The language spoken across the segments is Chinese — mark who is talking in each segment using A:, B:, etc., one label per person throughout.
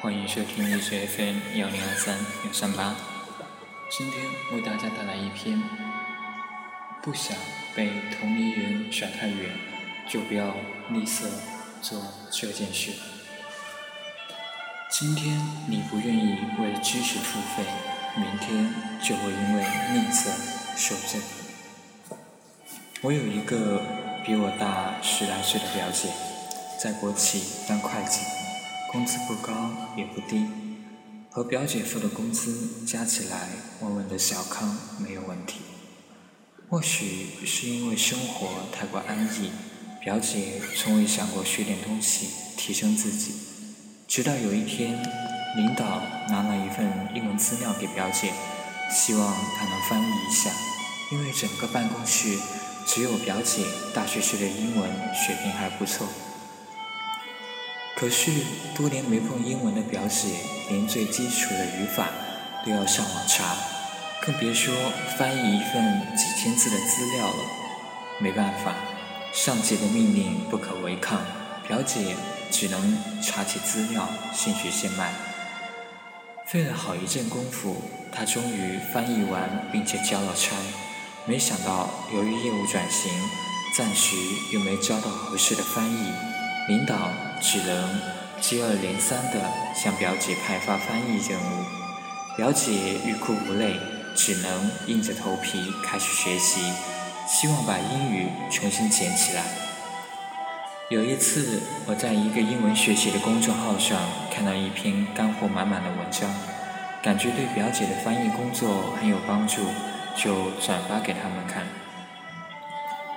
A: 欢迎收听荔枝 FM 幺零二三幺三八。今天为大家带来一篇：不想被同龄人甩太远，就不要吝啬做这件事。今天你不愿意为知识付费，明天就会因为吝啬受罪。我有一个比我大十来岁的表姐，在国企当会计，工资不高也不低，和表姐夫的工资加起来稳稳的小康没有问题。或许是因为生活太过安逸，表姐从未想过学点东西提升自己。直到有一天，领导拿了一份英文资料给表姐，希望她能翻译一下，因为整个办公室。只有表姐大学时的英文水平还不错，可是多年没碰英文的表姐，连最基础的语法都要上网查，更别说翻译一份几千字的资料了。没办法，上级的命令不可违抗，表姐只能查起资料，现学现卖。费了好一阵功夫，她终于翻译完，并且交了差。没想到，由于业务转型，暂时又没招到合适的翻译，领导只能接二连三地向表姐派发翻译任务。表姐欲哭无泪，只能硬着头皮开始学习，希望把英语重新捡起来。有一次，我在一个英文学习的公众号上看到一篇干货满满的文章，感觉对表姐的翻译工作很有帮助。就转发给他们看。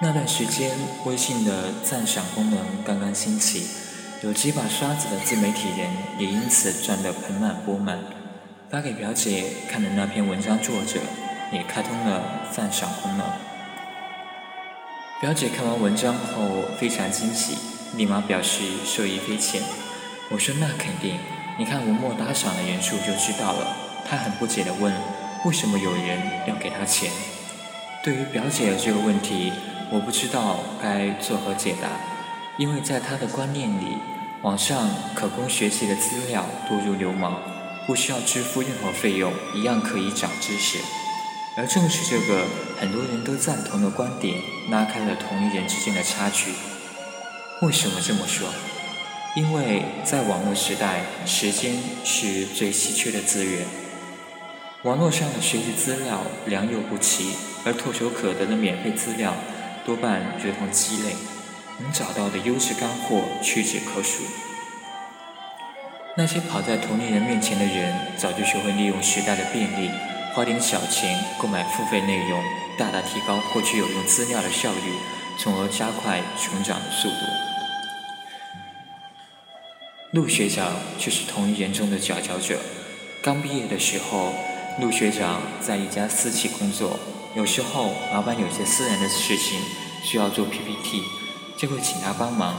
A: 那段时间，微信的赞赏功能刚刚兴起，有几把刷子的自媒体人也因此赚得盆满钵满。发给表姐看的那篇文章作者也开通了赞赏功能。表姐看完文章后非常惊喜，立马表示受益匪浅。我说那肯定，你看文末打赏的人数就知道了。她很不解地问。为什么有人要给他钱？对于表姐的这个问题，我不知道该作何解答。因为在她的观念里，网上可供学习的资料多如牛毛，不需要支付任何费用，一样可以长知识。而正是这个很多人都赞同的观点，拉开了同龄人之间的差距。为什么这么说？因为在网络时代，时间是最稀缺的资源。网络上的学习资料良莠不齐，而唾手可得的免费资料多半如同鸡肋，能找到的优质干货屈指可数。那些跑在同龄人面前的人，早就学会利用时代的便利，花点小钱购买付费内容，大大提高获取有用资料的效率，从而加快成长的速度。陆学长却是同龄人中的佼佼者，刚毕业的时候。陆学长在一家私企工作，有时候老板有些私人的事情需要做 PPT，就会请他帮忙。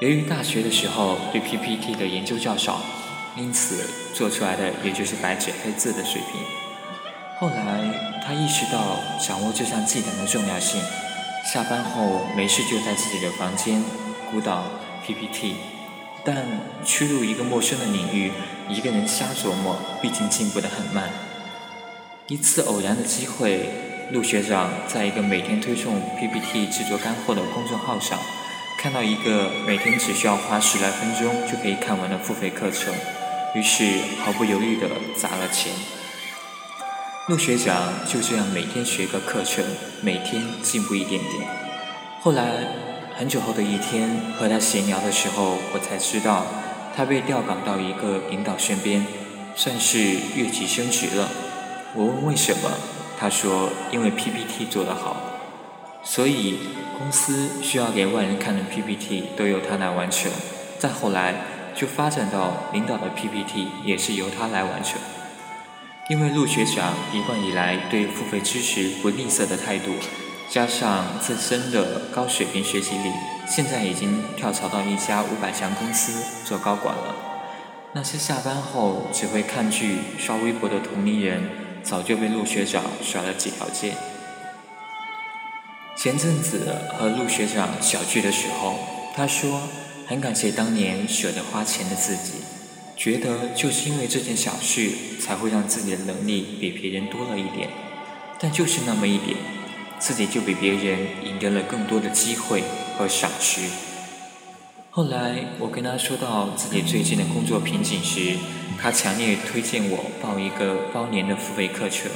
A: 由于大学的时候对 PPT 的研究较少，因此做出来的也就是白纸黑字的水平。后来他意识到掌握这项技能的重要性，下班后没事就在自己的房间鼓捣 PPT。但去入一个陌生的领域，一个人瞎琢磨，毕竟进步得很慢。一次偶然的机会，陆学长在一个每天推送 PPT 制作干货的公众号上，看到一个每天只需要花十来分钟就可以看完的付费课程，于是毫不犹豫地砸了钱。陆学长就这样每天学个课程，每天进步一点点。后来很久后的一天和他闲聊的时候，我才知道他被调岗到一个领导身边，算是越级升职了。我问为什么，他说因为 PPT 做得好，所以公司需要给外人看的 PPT 都由他来完成。再后来就发展到领导的 PPT 也是由他来完成。因为陆学长一贯以来对付费知识不吝啬的态度，加上自身的高水平学习力，现在已经跳槽到一家五百强公司做高管了。那些下班后只会看剧、刷微博的同龄人。早就被陆学长甩了几条街。前阵子和陆学长小聚的时候，他说很感谢当年舍得花钱的自己，觉得就是因为这件小事才会让自己的能力比别人多了一点，但就是那么一点，自己就比别人赢得了更多的机会和赏识。后来我跟他说到自己最近的工作瓶颈时，他强烈推荐我报一个包年的付费课程，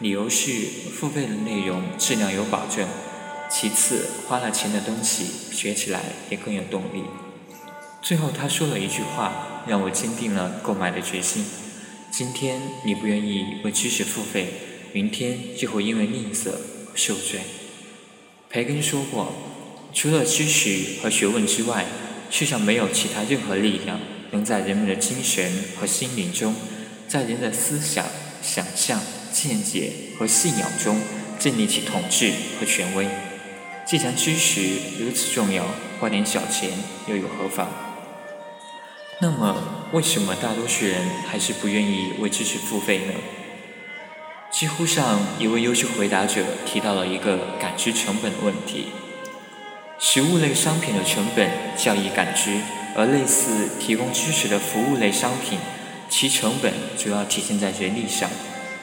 A: 理由是付费的内容质量有保证，其次花了钱的东西学起来也更有动力。最后他说了一句话，让我坚定了购买的决心：今天你不愿意为知识付费，明天就会因为吝啬而受罪。培根说过，除了知识和学问之外，世上没有其他任何力量能在人们的精神和心灵中，在人的思想、想象、见解和信仰中建立起统治和权威。既然知识如此重要，花点小钱又有何妨？那么，为什么大多数人还是不愿意为知识付费呢？知乎上一位优秀回答者提到了一个感知成本的问题。实物类商品的成本较易感知，而类似提供知识的服务类商品，其成本主要体现在人力上，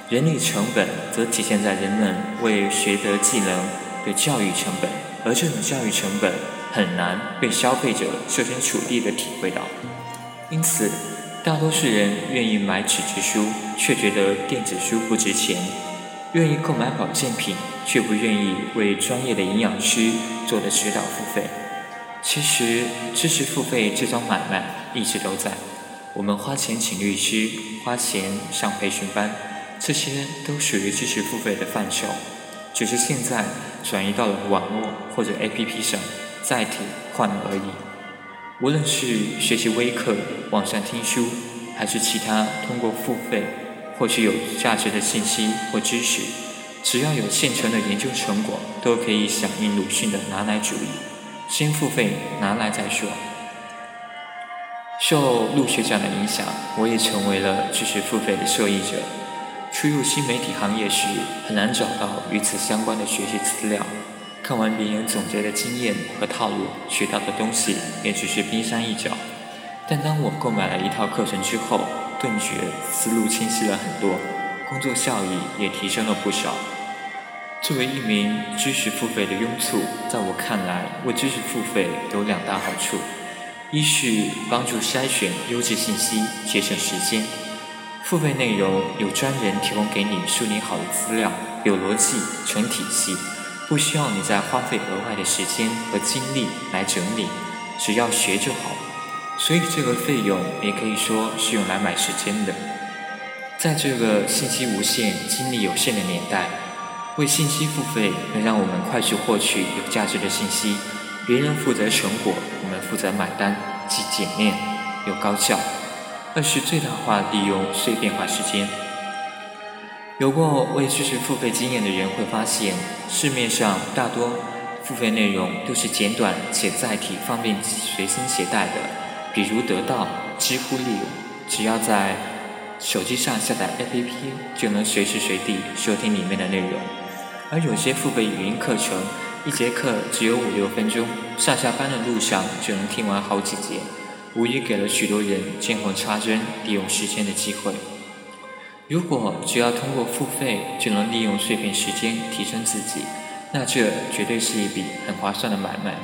A: 人力成本则体现在人们为学得技能的教育成本，而这种教育成本很难被消费者设身处地地体会到。因此，大多数人愿意买纸质书，却觉得电子书不值钱；愿意购买保健品。却不愿意为专业的营养师做的指导付费。其实，知识付费这桩买卖一直都在。我们花钱请律师，花钱上培训班，这些都属于知识付费的范畴，只是现在转移到了网络或者 APP 上，载体换了而已。无论是学习微课、网上听书，还是其他通过付费获取有价值的信息或知识。只要有现成的研究成果，都可以响应鲁迅的拿来主义，先付费拿来再说。受陆学长的影响，我也成为了知识付费的受益者。初入新媒体行业时，很难找到与此相关的学习资料，看完别人总结的经验和套路，学到的东西也只是冰山一角。但当我购买了一套课程之后，顿觉思路清晰了很多。工作效益也提升了不少。作为一名知识付费的拥簇，在我看来，为知识付费有两大好处：一是帮助筛选优质信息，节省时间；付费内容有专人提供给你梳理好的资料，有逻辑、成体系，不需要你再花费额外的时间和精力来整理，只要学就好。所以，这个费用也可以说是用来买时间的。在这个信息无限、精力有限的年代，为信息付费能让我们快速获取有价值的信息。别人负责成果，我们负责买单，既简练又高效。二是最大化利用碎片化时间。有过为知识付费经验的人会发现，市面上大多付费内容都是简短且载体方便随身携带的，比如得到、知乎利用，只要在。手机上下载 APP 就能随时随地收听里面的内容，而有些付费语音课程，一节课只有五六分钟，上下班的路上就能听完好几节，无疑给了许多人见缝插针利用时间的机会。如果只要通过付费就能利用碎片时间提升自己，那这绝对是一笔很划算的买卖。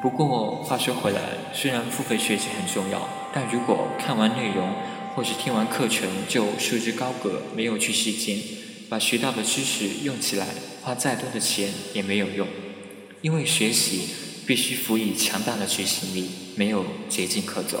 A: 不过话说回来，虽然付费学习很重要，但如果看完内容，或是听完课程就束之高阁，没有去实践，把学到的知识用起来，花再多的钱也没有用，因为学习必须辅以强大的执行力，没有捷径可走。